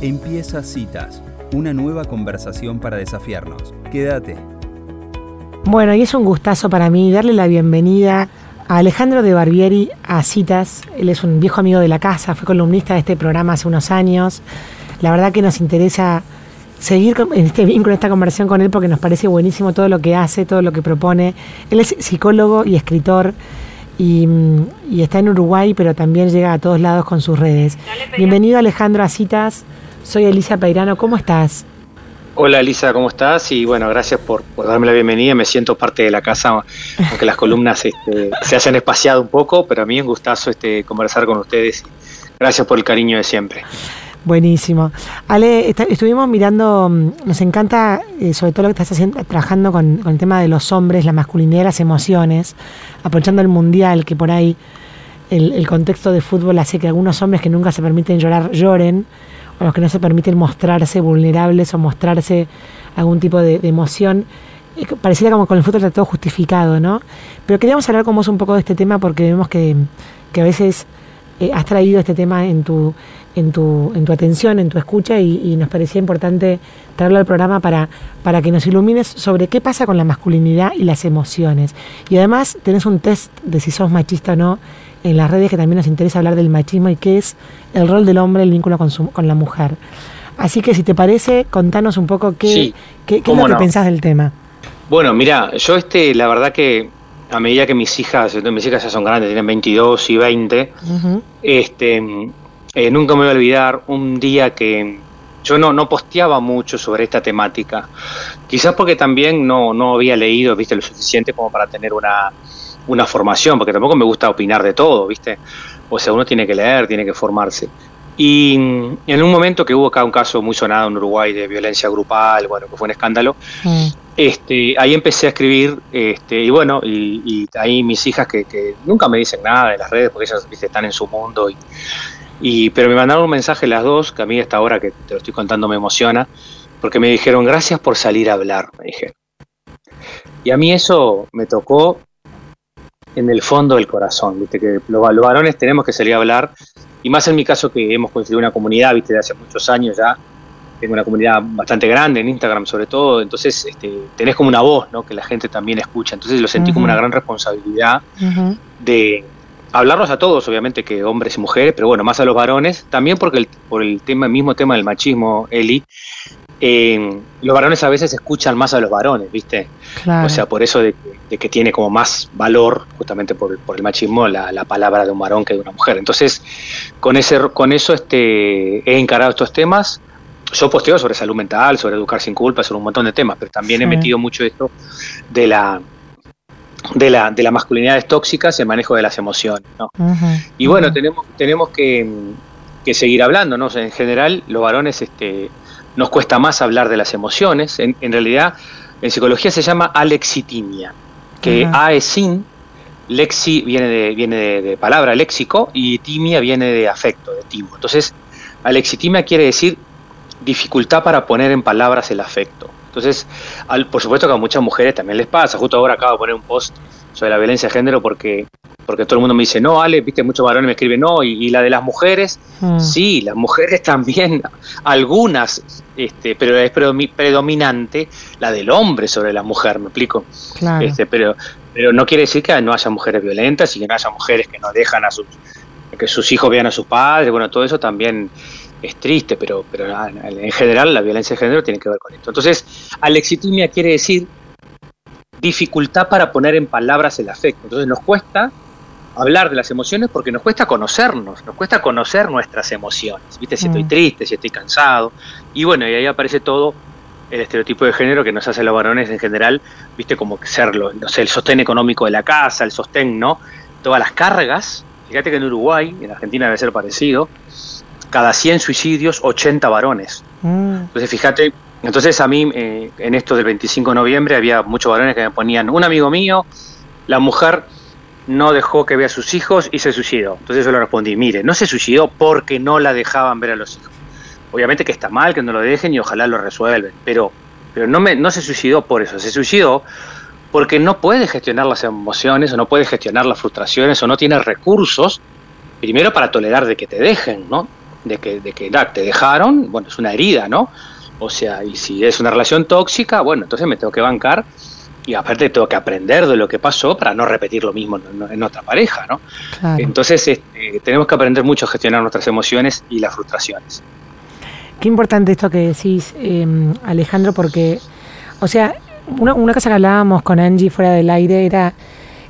Empieza Citas, una nueva conversación para desafiarnos. Quédate. Bueno, y es un gustazo para mí darle la bienvenida a Alejandro de Barbieri a Citas. Él es un viejo amigo de la casa, fue columnista de este programa hace unos años. La verdad que nos interesa seguir en este vínculo, en esta conversación con él, porque nos parece buenísimo todo lo que hace, todo lo que propone. Él es psicólogo y escritor y, y está en Uruguay, pero también llega a todos lados con sus redes. Bienvenido Alejandro a Citas. Soy Elisa Peirano, ¿cómo estás? Hola Elisa, ¿cómo estás? Y bueno, gracias por, darme la bienvenida. Me siento parte de la casa, aunque las columnas este, se hayan espaciado un poco, pero a mí es un gustazo este, conversar con ustedes. Gracias por el cariño de siempre. Buenísimo. Ale, estuvimos mirando, mm, nos encanta eh, sobre todo lo que estás haciendo, trabajando con, con, el tema de los hombres, la masculinidad, las emociones, aprovechando el mundial, que por ahí el, el contexto de fútbol hace que algunos hombres que nunca se permiten llorar lloren a los que no se permiten mostrarse vulnerables o mostrarse algún tipo de, emoción. Pareciera como con el fútbol está todo justificado, ¿no? Pero queríamos hablar con vos un poco de este tema porque vemos que, a veces eh, has traído este tema en tu, en tu, en tu atención, en tu escucha y, nos parecía importante traerlo al programa para, para que nos ilumines sobre qué pasa con la masculinidad y las emociones. Y además tenés un test de si sos machista o no en las redes que también nos interesa hablar del machismo y qué es el rol del hombre, el vínculo con, su, con la mujer. Así que si te parece, contanos un poco qué, qué, es lo que pensás del tema. Bueno, mira, yo este, la verdad que a medida que mis hijas, mis hijas ya son grandes, tienen 22 y 20, este, eh, nunca me voy a olvidar un día que yo no, no posteaba mucho sobre esta temática. Quizás porque también no, no había leído, viste, lo suficiente como para tener una, una formación, porque tampoco me gusta opinar de todo, ¿viste? O sea, uno tiene que leer, tiene que formarse. Y en un momento que hubo acá un caso muy sonado en Uruguay de violencia grupal, bueno, que fue un escándalo, mm. este, ahí empecé a escribir, este, y bueno, y, ahí mis hijas que, nunca me dicen nada de las redes, porque ellas ¿viste? están en su mundo, y, y, pero me mandaron un mensaje las dos, que a mí esta ahora que te lo estoy contando me emociona, porque me dijeron, gracias por salir a hablar, me dijeron. Y a mí eso me tocó en el fondo del corazón, ¿viste? que los, varones tenemos que salir a hablar, y más en mi caso que hemos construido una comunidad, ¿viste? de hace muchos años ya, tengo una comunidad bastante grande en Instagram sobre todo, entonces este, tenés como una voz ¿no? que la gente también escucha, entonces lo sentí como una gran responsabilidad de hablarlos a todos, obviamente que hombres y mujeres, pero bueno, más a los varones, también porque el, por el tema, mismo tema del machismo, Eli, eh, los varones a veces escuchan más a los varones, ¿viste? O sea, por eso de, que tiene como más valor, justamente por, el machismo, la, palabra de un varón que de una mujer. Entonces, con, ese, con eso este, he encarado estos temas. Yo posteo sobre salud mental, sobre educar sin culpa, sobre un montón de temas, pero también he metido mucho esto de la, de la, de las masculinidades tóxicas y el manejo de las emociones. ¿no? y bueno, tenemos, tenemos que, que, seguir hablando, ¿no? en general, los varones este, nos cuesta más hablar de las emociones. En, realidad, en psicología se llama alexitimia, que A es sin, lexi viene de, viene de, palabra léxico y timia viene de afecto, de timo. Entonces, alexitimia quiere decir dificultad para poner en palabras el afecto. Entonces, por supuesto que a muchas mujeres también les pasa. Justo ahora acabo de poner un post sobre la violencia de género porque porque todo el mundo me dice, no, Ale, viste, muchos varones me escriben, no, y, la de las mujeres, mm. sí, las mujeres también, algunas, este, pero es predominante la del hombre sobre la mujer, me explico. Este, pero, pero no quiere decir que no haya mujeres violentas y que no haya mujeres que no dejan a sus, que sus hijos vean a sus padres, bueno, todo eso también es triste, pero, pero en general la violencia de género tiene que ver con esto. Entonces, alexitimia quiere decir dificultad para poner en palabras el afecto. Entonces nos cuesta hablar de las emociones porque nos cuesta conocernos, nos cuesta conocer nuestras emociones, ¿viste? Si estoy mm. triste, si estoy cansado. Y bueno, y ahí aparece todo el estereotipo de género que nos hace los varones en general, ¿viste? Como serlo, no sé, el sostén económico de la casa, el sostén, ¿no? Todas las cargas. Fíjate que en Uruguay, en Argentina debe ser parecido, cada 100 suicidios, 80 varones. Mm. Entonces, fíjate, entonces a mí, eh, en esto del 25 de noviembre, había muchos varones que me ponían, un amigo mío, la mujer no dejó que vea a sus hijos y se suicidó. Entonces yo le respondí, mire, no se suicidó porque no la dejaban ver a los hijos. Obviamente que está mal que no lo dejen y ojalá lo resuelven, pero, pero no, me, no se suicidó por eso, se suicidó porque no puede gestionar las emociones o no puede gestionar las frustraciones o no tiene recursos, primero para tolerar de que te dejen, ¿no? De que, de que te dejaron, bueno, es una herida, ¿no? O sea, y si es una relación tóxica, bueno, entonces me tengo que bancar y aparte tengo que aprender de lo que pasó para no repetir lo mismo en, otra pareja, ¿no? Entonces este, tenemos que aprender mucho a gestionar nuestras emociones y las frustraciones. Qué importante esto que decís, em, Alejandro, porque, o sea, una, una, cosa que hablábamos con Angie fuera del aire era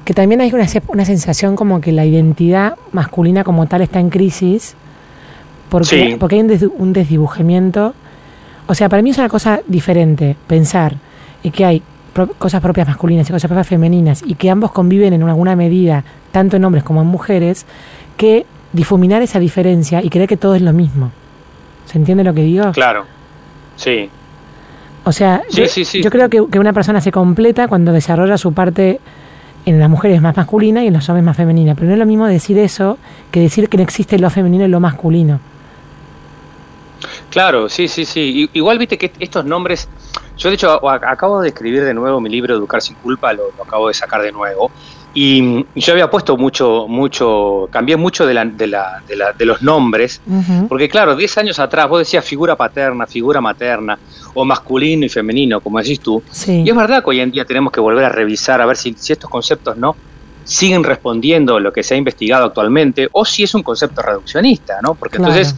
que también hay una, una sensación como que la identidad masculina como tal está en crisis, porque, porque hay un, un desdibujamiento. O sea, para mí es una cosa diferente pensar que hay cosas propias masculinas y cosas propias femeninas y que ambos conviven en alguna medida, tanto en hombres como en mujeres, que difuminar esa diferencia y creer que todo es lo mismo. ¿Se entiende lo que digo? Claro, sí. O sea, yo, creo que, una persona se completa cuando desarrolla su parte en las mujeres más masculina y en los hombres más femenina. Pero no es lo mismo decir eso que decir que no existe lo femenino y lo masculino. Claro, sí, sí, sí. Igual viste que estos nombres yo de hecho acabo de escribir de nuevo mi libro Educar sin culpa, lo, acabo de sacar de nuevo. Y yo había puesto mucho, mucho, cambié mucho de, la, de, la, de, los nombres, porque claro, 10 años atrás vos decías figura paterna, figura materna, o masculino y femenino, como decís tú. Y es verdad que hoy en día tenemos que volver a revisar, a ver si, si estos conceptos no siguen respondiendo lo que se ha investigado actualmente, o si es un concepto reduccionista, ¿no? Porque entonces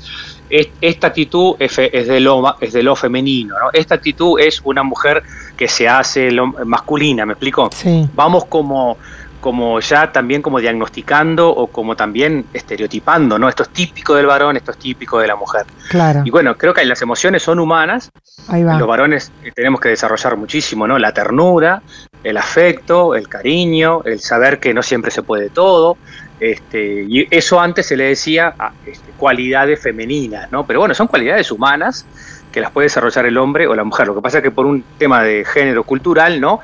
esta actitud es, de lo, es de lo femenino, ¿no? Esta actitud es una mujer que se hace masculina, ¿me explico? Vamos como, como ya también como diagnosticando o como también estereotipando, ¿no? Esto es típico del varón, esto es típico de la mujer. Claro. Y bueno, creo que las emociones son humanas. Ahí va. Los varones eh, tenemos que desarrollar muchísimo, ¿no? La ternura, el afecto, el cariño, el saber que no siempre se puede todo, este, y eso antes se le decía ah, este, cualidades femeninas, ¿no? Pero bueno, son cualidades humanas que las puede desarrollar el hombre o la mujer. Lo que pasa es que por un tema de género cultural, ¿no?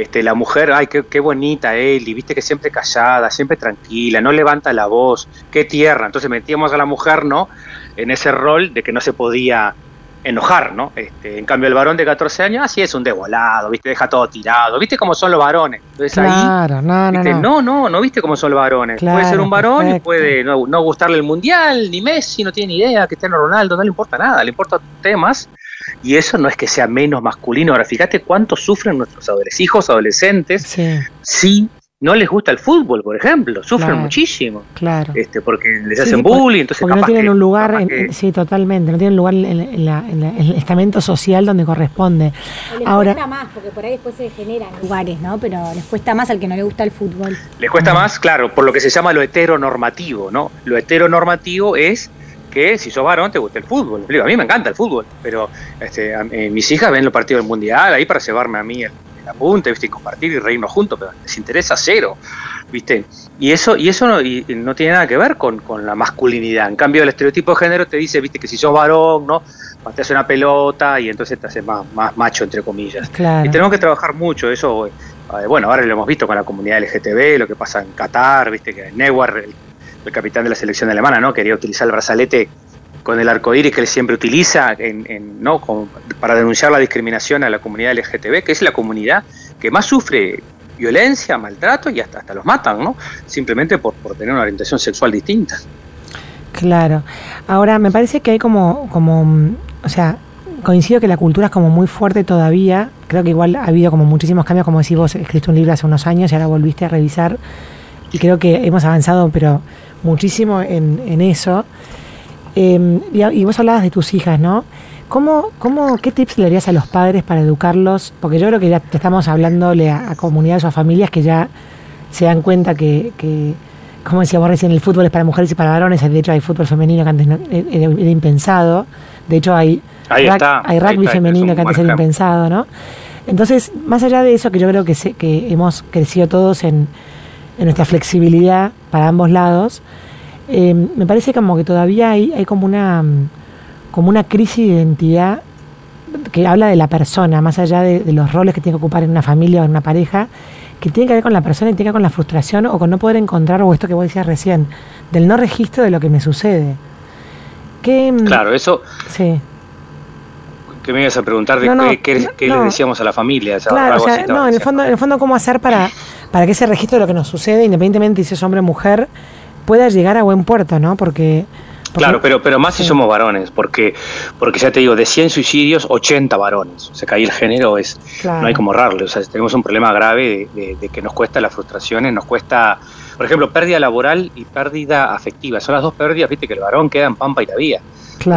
Este, la mujer, ay, qué, qué bonita él, y viste que siempre callada, siempre tranquila, no levanta la voz, qué tierra. Entonces metíamos a la mujer, ¿no? En ese rol de que no se podía enojar, ¿no? Este, en cambio, el varón de 14 años, así es un desvolado, ¿viste? Deja todo tirado, ¿viste cómo son los varones? Entonces claro, no, no, no, no, no, ¿viste cómo son los varones? puede ser un varón y puede no, gustarle el mundial, ni Messi, no tiene ni idea, Cristiano Ronaldo, no le importa nada, le importa temas. Y eso no es que sea menos masculino. Ahora, fíjate cuánto sufren nuestros adolescentes, hijos adolescentes sí. si no les gusta el fútbol, por ejemplo, sufren muchísimo. Claro. Este, porque les hacen bullying, entonces porque no tienen un lugar, sí, totalmente, no tienen lugar en, el estamento social donde corresponde. les Ahora, cuesta más, porque por ahí después se generan lugares, ¿no? Pero les cuesta más al que no le gusta el fútbol. Les cuesta más, claro, por lo que se llama lo heteronormativo, ¿no? Lo heteronormativo es que si sos varón te gusta el fútbol. A mí me encanta el fútbol, pero este, eh, mis hijas ven los partidos del mundial ahí para llevarme a mí el, apunte, ¿viste? Y compartir y reírnos juntos, pero les interesa cero, ¿viste? Y eso, y eso no, y no tiene nada que ver con, la masculinidad. En cambio, el estereotipo de género te dice, ¿viste? Que si sos varón, ¿no? Te hace una pelota y entonces te hace más, más macho, entre comillas. Y tenemos que trabajar mucho eso. Eh, bueno, ahora lo hemos visto con la comunidad LGTB, lo que pasa en Qatar, ¿viste? Que Neuer, el, el capitán de la selección alemana, ¿no? Quería utilizar el brazalete con el arco iris que él siempre utiliza en, ¿no? para denunciar la discriminación a la comunidad LGTB, que es la comunidad que más sufre violencia, maltrato y hasta, hasta los matan, ¿no? Simplemente por, por tener una orientación sexual distinta. Claro. Ahora, me parece que hay como, como, o sea, coincido que la cultura es como muy fuerte todavía. Creo que igual ha habido como muchísimos cambios, como decís vos, escribiste un libro hace unos años y ahora volviste a revisar. Y creo que hemos avanzado, pero muchísimo en, en eso. Eh, y, vos hablabas de tus hijas, ¿no? ¿Cómo, cómo, ¿Qué tips le darías a los padres para educarlos? Porque yo creo que ya te estamos hablándole a, comunidades o a familias que ya se dan cuenta que, que, como decía vos recién, el fútbol es para mujeres y para varones. De hecho, hay fútbol femenino que antes no, era, impensado. De hecho, hay, hay rugby femenino que antes era impensado, ¿no? Entonces, más allá de eso, que yo creo que, que hemos crecido todos en, en nuestra flexibilidad para ambos lados, eh, me parece como que todavía hay, hay como una como una crisis de identidad que habla de la persona, más allá de, los roles que tiene que ocupar en una familia o en una pareja, que tiene que ver con la persona y tiene que ver con la frustración o con no poder encontrar, o esto que vos decías recién, del no registro de lo que me sucede. Mm, claro, eso... Sí. ¿Qué me ibas a preguntar de qué, le decíamos a la familia? Claro, o sea, no, en el, fondo, en el fondo, ¿cómo hacer para, para que ese registro de lo que nos sucede, independientemente si es hombre o mujer, pueda llegar a buen puerto, ¿no? Porque Claro, pero, pero más si somos varones, porque, porque ya te digo, de 100 suicidios, 80 varones. O sea, que ahí el género es, no hay como ahorrarle. O sea, tenemos un problema grave de, que nos cuesta las frustraciones, nos cuesta, por ejemplo, pérdida laboral y pérdida afectiva. Son las dos pérdidas, viste, que el varón queda en pampa y la vía.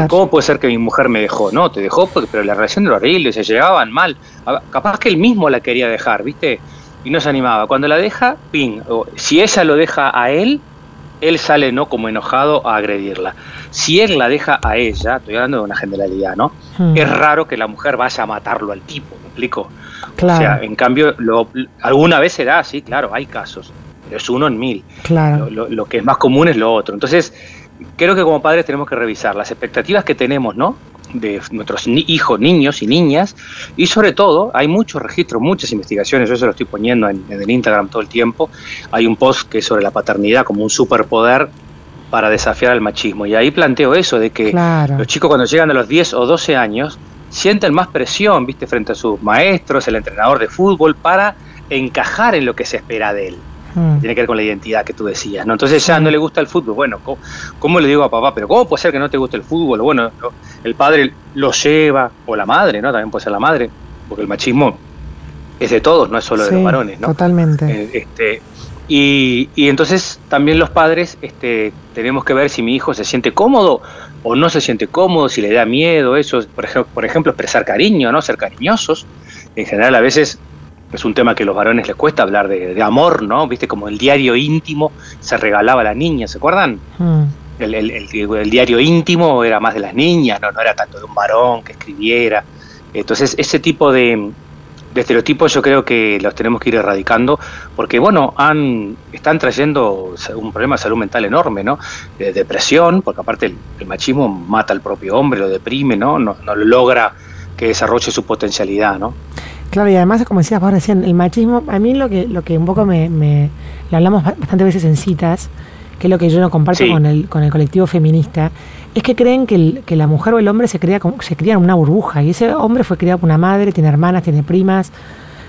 ¿Cómo puede ser que mi mujer me dejó? No, te dejó, porque, pero la relación era horrible, se llevaban mal. Capaz que él mismo la quería dejar, viste, y no se animaba. Cuando la deja, ping. si ella lo deja a él, él sale no como enojado a agredirla. Si él la deja a ella, estoy hablando de una generalidad, ¿no? Hmm. Es raro que la mujer vaya a matarlo al tipo, ¿me explico? Claro. O sea, en cambio, lo, alguna vez será así, claro, hay casos, pero es uno en mil. Claro. Lo, que es más común es lo otro. Entonces, creo que como padres tenemos que revisar las expectativas que tenemos, ¿no? De nuestros hijos, niños y niñas, y sobre todo hay muchos registros, muchas investigaciones, yo se lo estoy poniendo en, el Instagram todo el tiempo, hay un post que es sobre la paternidad como un superpoder para desafiar al machismo, y ahí planteo eso, de que los chicos cuando llegan a los 10 o 12 años sienten más presión, viste, frente a sus maestros, el entrenador de fútbol, para encajar en lo que se espera de él. Mm. Tiene que ver con la identidad que tú decías, ¿no? Entonces ya no le gusta el fútbol. Bueno, ¿cómo, le digo a papá? Pero ¿cómo puede ser que no te guste el fútbol? Bueno, el padre lo lleva, o la madre, ¿no? También puede ser la madre, porque el machismo es de todos, no es solo de los varones, ¿no? Totalmente. Eh, este, y, y, entonces también los padres este, tenemos que ver si mi hijo se siente cómodo o no se siente cómodo, si le da miedo, eso, por ejemplo, por ejemplo expresar cariño, ¿no? Ser cariñosos. En general a veces es un tema que a los varones les cuesta hablar de, amor, ¿no? Viste, como el diario íntimo se regalaba a la niña, ¿se acuerdan? Hmm. El, diario íntimo era más de las niñas, ¿no? no era tanto de un varón que escribiera. Entonces, ese tipo de, estereotipos yo creo que los tenemos que ir erradicando, porque bueno, han, están trayendo un problema de salud mental enorme, ¿no? De depresión, porque aparte el, machismo mata al propio hombre, lo deprime, ¿no? No, no logra que desarrolle su potencialidad, ¿no? Claro, y además, como decías vos recién, el machismo, a mí lo que, lo que un poco me, me lo hablamos bastantes veces en citas, que es lo que yo no comparto con, el, con el colectivo feminista, es que creen que, que la mujer o el hombre se crea, se cría en una burbuja, y ese hombre fue criado por una madre, tiene hermanas, tiene primas,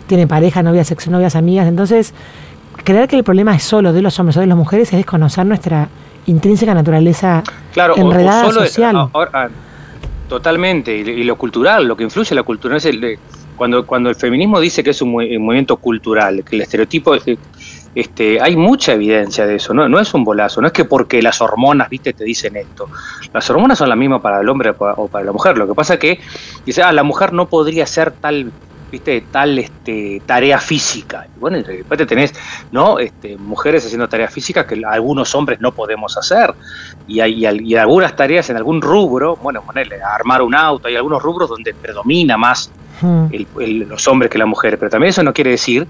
tiene pareja, novias, novias, amigas, entonces creer que el problema es solo de los hombres o de las mujeres es desconocer nuestra intrínseca naturaleza enredada social. totalmente, y, lo cultural, lo que influye la cultura, es el, cuando, cuando el feminismo dice que es un, movimiento cultural, que el estereotipo, eh, este, hay mucha evidencia de eso, no, no es un bolazo, no es que porque las hormonas, viste, te dicen esto. Las hormonas son las mismas para el hombre o para la mujer. Lo que pasa que dice, ah, la mujer no podría ser tal viste tal este tarea física y bueno de repente tenés no este, mujeres haciendo tareas físicas que algunos hombres no podemos hacer y hay, y algunas tareas en algún rubro bueno ponerle armar un auto hay algunos rubros donde predomina más Hmm. los hombres que las mujeres, pero también eso no quiere decir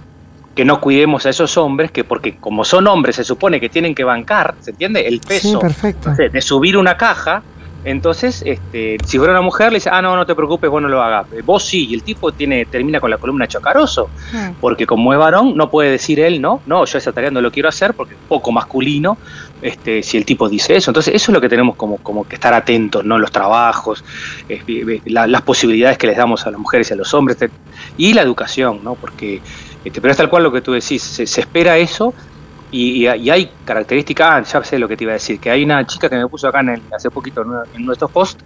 que no cuidemos a esos hombres que porque como son hombres se supone que tienen que bancar, ¿se entiende? El peso de subir una caja, entonces este, si fuera una mujer le dice, ah, no, no te preocupes, vos no lo hagas. Vos sí, y el tipo tiene, termina con la columna chocaroso, hmm. porque como es varón no puede decir él, no, no, yo esa tarea no lo quiero hacer porque es poco masculino, este, si el tipo dice eso. Entonces, eso es lo que tenemos como, como que estar atentos, ¿no? Los trabajos, las posibilidades que les damos a las mujeres y a los hombres, y la educación, ¿no? Porque, este, pero es tal cual lo que tú decís, se, espera eso. Y, hay características, ah, ya sé lo que te iba a decir, que hay una chica que me puso acá en hace poquito en nuestros posts,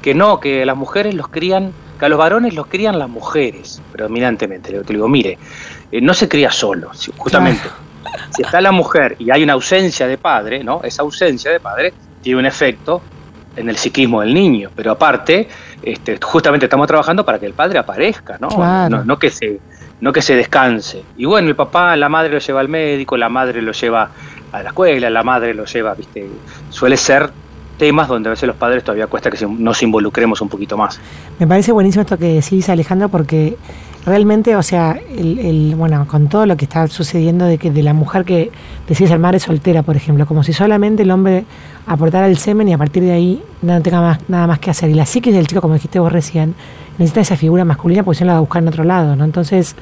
que no, que las mujeres los crían, que a los varones los crían las mujeres, predominantemente. Le digo, mire, eh, no se cría solo, justamente si está la mujer y hay una ausencia de padre, ¿no? Esa ausencia de padre tiene un efecto en el psiquismo del niño, pero aparte, este, justamente estamos trabajando para que el padre aparezca, ¿no? No, que se, no que se descanse. Y bueno, el papá, la madre lo lleva al médico, la madre lo lleva a la escuela, la madre lo lleva, viste, suele ser temas donde a veces los padres todavía cuesta que nos involucremos un poquito más. Me parece buenísimo esto que decís, Alejandro, porque realmente, o sea, el, bueno, con todo lo que está sucediendo de que de la mujer que decide ser madre soltera, por ejemplo, como si solamente el hombre aportara el semen y a partir de ahí no tenga más, nada más que hacer. Y la psiquis del chico, como dijiste vos recién, necesita esa figura masculina porque si no la va a buscar en otro lado, ¿no? Entonces,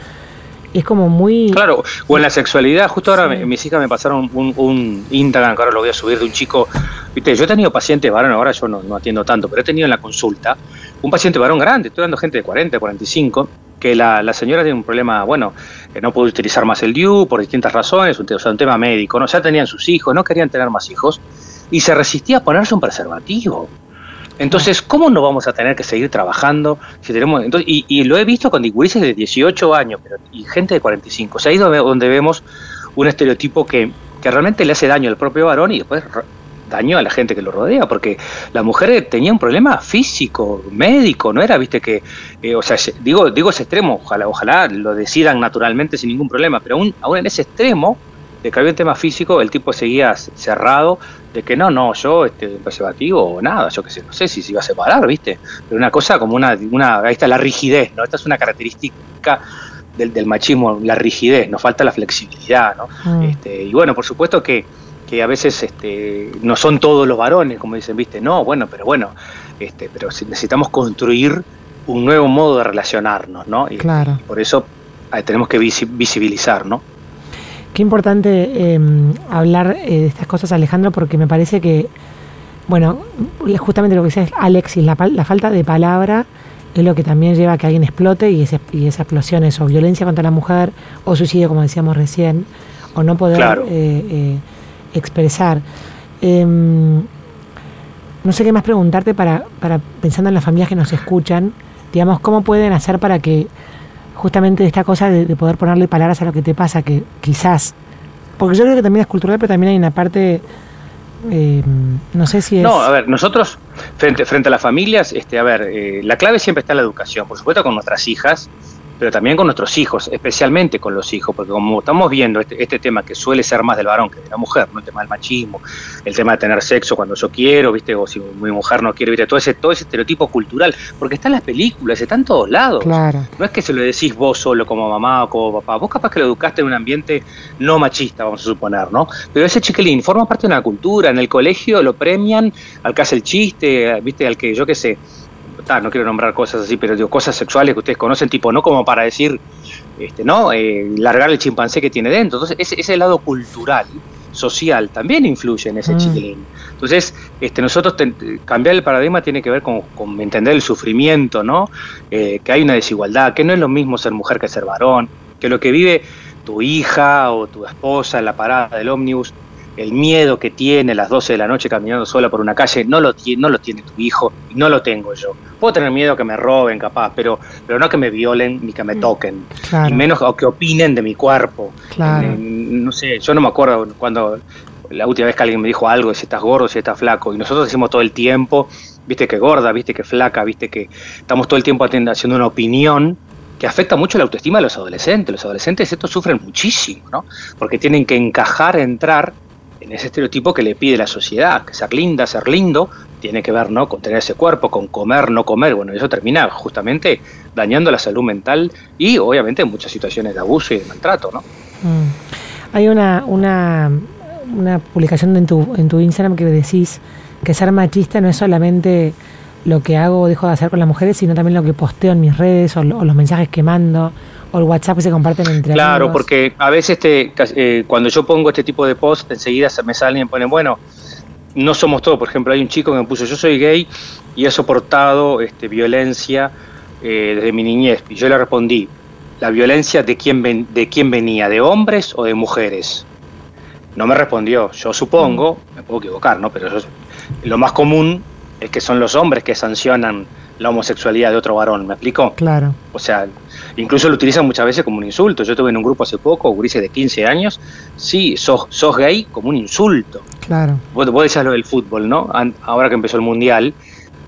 es como muy... Claro, o en la sexualidad, justo ahora mis hijas me pasaron un, un, Instagram, que ahora lo voy a subir, de un chico, viste, yo he tenido pacientes varón, ahora yo no, no atiendo tanto, pero he tenido en la consulta un paciente varón grande, estoy dando gente de 40, 45, que la, señora tiene un problema, bueno, que no puede utilizar más el DIU por distintas razones, un, o sea, un tema médico, ¿no? Ya tenían sus hijos, no querían tener más hijos, y se resistía a ponerse un preservativo. Entonces, ¿cómo no vamos a tener que seguir trabajando si tenemos y, lo he visto con digurices de 18 años pero, y gente de 45. O sea, ahí es donde vemos un estereotipo que, que realmente le hace daño al propio varón y después daño a la gente que lo rodea, porque la mujer tenía un problema físico, médico, no era, viste, que, eh, o sea, digo, digo ese extremo, ojalá, ojalá lo decidan naturalmente sin ningún problema, pero aún, aún en ese extremo, de que había un tema físico, el tipo seguía cerrado, de que no, no, yo, este, preservativo o nada, yo qué sé, no sé si se iba a separar, viste, pero una cosa como una, una, ahí está la rigidez, ¿no? Esta es una característica del, del machismo, la rigidez, nos falta la flexibilidad, ¿no? Mm. Este, y bueno, por supuesto que a veces este, no son todos los varones, como dicen, viste, no, bueno, pero bueno, este, pero necesitamos construir un nuevo modo de relacionarnos, ¿no? Y, claro. por eso eh, tenemos que visibilizar, ¿no? Qué importante em, hablar eh, de estas cosas, Alejandro, porque me parece que, bueno, justamente lo que dice Alexis, la, la falta de palabra es lo que también lleva a que alguien explote y, ese, y esa explosión es o violencia contra la mujer o suicidio, como decíamos recién, o no poder eh, expresar. Em, no sé qué más preguntarte para, para, pensando en las familias que nos escuchan, digamos, cómo pueden hacer para que justamente esta cosa de, poder ponerle palabras a lo que te pasa, que quizás, porque yo creo que también es cultural, pero también hay una parte, em, no sé si es... No, a ver, nosotros, frente, frente a las familias, este, a ver, eh, la clave siempre está en la educación, por supuesto con nuestras hijas, pero también con nuestros hijos, especialmente con los hijos, porque como estamos viendo este, este, tema que suele ser más del varón que de la mujer, ¿no? el tema del machismo, el tema de tener sexo cuando yo quiero, ¿viste? o si mi mujer no quiere, ¿viste? todo ese todo ese estereotipo cultural, porque está en las películas, está en todos lados. No es que se lo decís vos solo como mamá o como papá, vos capaz que lo educaste en un ambiente no machista, vamos a suponer, ¿no? Pero ese chiquilín forma parte de una cultura, en el colegio lo premian al que hace el chiste, ¿viste? Al que yo qué sé no quiero nombrar cosas así, pero digo, cosas sexuales que ustedes conocen, tipo, no como para decir, este, ¿no? Eh, largar el chimpancé que tiene dentro. Entonces, ese, ese lado cultural, social, también influye en ese mm. chiquilín. Entonces, este, nosotros cambiar el paradigma tiene que ver con, entender el sufrimiento, ¿no? Eh, que hay una desigualdad, que no es lo mismo ser mujer que ser varón, que lo que vive tu hija o tu esposa en la parada del ómnibus el miedo que tiene a las 12 de la noche caminando sola por una calle no lo, no lo tiene tu hijo y no lo tengo yo. Puedo tener miedo que me roben, capaz, pero, pero no que me violen ni que me mm, toquen, y menos que opinen de mi cuerpo. Eh, no sé, yo no me acuerdo cuando la última vez que alguien me dijo algo, si estás gordo, si estás flaco, y nosotros decimos todo el tiempo, viste que gorda, viste que flaca, viste que estamos todo el tiempo haciendo una opinión que afecta mucho la autoestima de los adolescentes. Los adolescentes esto sufren muchísimo, ¿no? Porque tienen que encajar, entrar en ese estereotipo que le pide la sociedad, que ser linda, ser lindo, tiene que ver ¿no? con tener ese cuerpo, con comer, no comer, bueno, eso termina justamente dañando la salud mental y obviamente muchas situaciones de abuso y de maltrato, ¿no? Mm. Hay una, una, una publicación en tu, en tu Instagram que decís que ser machista no es solamente lo que hago o dejo de hacer con las mujeres, sino también lo que posteo en mis redes o, o los mensajes que mando o el WhatsApp que se comparten entre Claro, porque a veces te, eh, cuando yo pongo este tipo de post, enseguida me salen y me ponen, bueno, no somos todos. Por ejemplo, hay un chico que me puso, yo soy gay y he soportado este, violencia eh, desde mi niñez. Y yo le respondí, ¿la violencia de quién, de quién venía? ¿De hombres o de mujeres? No me respondió. Yo supongo, mm. me puedo equivocar, ¿no? Pero lo más común es que son los hombres que sancionan la homosexualidad de otro varón, ¿me explico? Claro. O sea, incluso lo utilizan muchas veces como un insulto. Yo estuve en un grupo hace poco, gurises de 15 años, sí, sos, sos gay como un insulto. Claro. Vos, vos decías lo del fútbol, ¿no? Ahora que empezó el Mundial,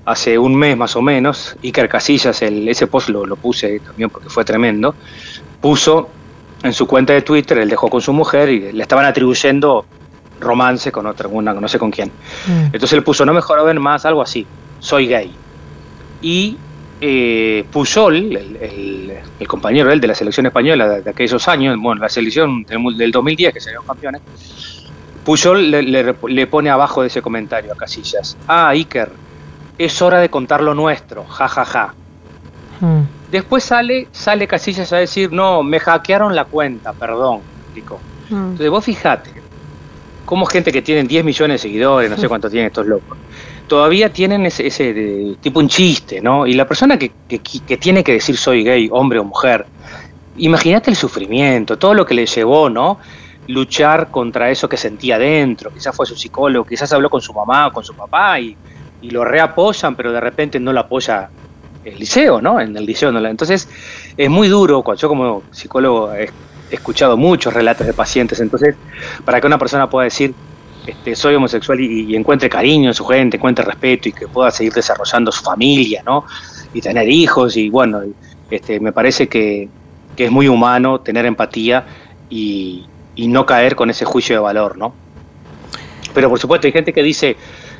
hace un mes más o menos, Iker Casillas, el, ese post lo, puse también porque fue tremendo, puso en su cuenta de Twitter, él dejó con su mujer y le estaban atribuyendo romance con otra, una, no sé con quién. Mm. Entonces le puso, no me ver más, algo así, soy gay y eh, Puyol, el, compañero él de la selección española de, aquellos años, bueno, la selección del, 2010 que salieron campeones, Puyol le, pone abajo de ese comentario a Casillas, ah, Iker, es hora de contar lo nuestro, jajaja. Ja, ja. Hmm. Después sale, sale Casillas a decir, no, me hackearon la cuenta, perdón. Hmm. Entonces vos fijate, cómo gente que tiene 10 millones de seguidores, no sé cuánto tienen estos locos, todavía tienen ese, ese tipo un chiste, ¿no? Y la persona que, que, que tiene que decir soy gay, hombre o mujer, imagínate el sufrimiento, todo lo que le llevó, ¿no? Luchar contra eso que sentía dentro, quizás fue su psicólogo, quizás habló con su mamá o con su papá y, y lo reapoyan, pero de repente no lo apoya el liceo, ¿no? En el liceo no Entonces, es muy duro, yo como psicólogo escuchado muchos relatos de pacientes, entonces, para que una persona pueda decir, este, soy homosexual y, encuentre cariño en su gente, encuentre respeto y que pueda seguir desarrollando su familia, ¿no? Y tener hijos y bueno, este, me parece que, que es muy humano tener empatía y, no caer con ese juicio de valor, ¿no? Pero por supuesto hay gente que dice,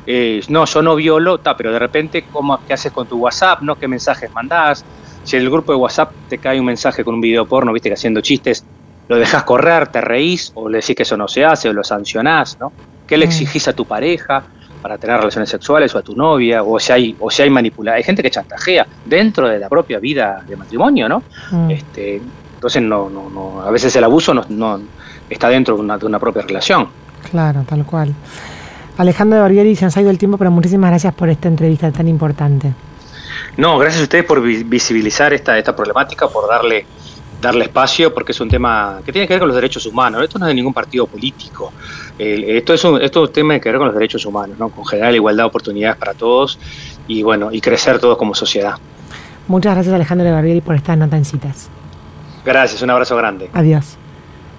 eh, no, yo no violo, pero de repente, ¿cómo, ¿qué haces con tu WhatsApp? ¿no? ¿Qué mensajes mandás? Si en el grupo de WhatsApp te cae un mensaje con un video porno, viste que haciendo chistes, lo dejas correr, te reís, o le decís que eso no se hace, o lo sancionás, ¿no? ¿Qué le mm. exigís a tu pareja para tener relaciones sexuales o a tu novia? O si hay, o si hay manipulación. Hay gente que chantajea dentro de la propia vida de matrimonio, ¿no? Mm. Este, entonces, no, no, no, a veces el abuso no, no está dentro de una, de una propia relación. Claro, tal cual. Alejandro Barbieri, se nos ha ido el tiempo, pero muchísimas gracias por esta entrevista tan importante. No, gracias a ustedes por visibilizar esta, esta problemática, por darle darle espacio porque es un tema que tiene que ver con los derechos humanos. Esto no es de ningún partido político. esto, es un, esto es un tema que tiene que ver con los derechos humanos, ¿no? con generar igualdad de oportunidades para todos y bueno y crecer todos como sociedad. Muchas gracias Alejandro Barbieri por estas nota en citas. Gracias, un abrazo grande. Adiós.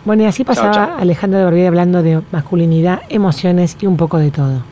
Bueno, y así pasaba Alejandro de Barbieri hablando de masculinidad, emociones y un poco de todo.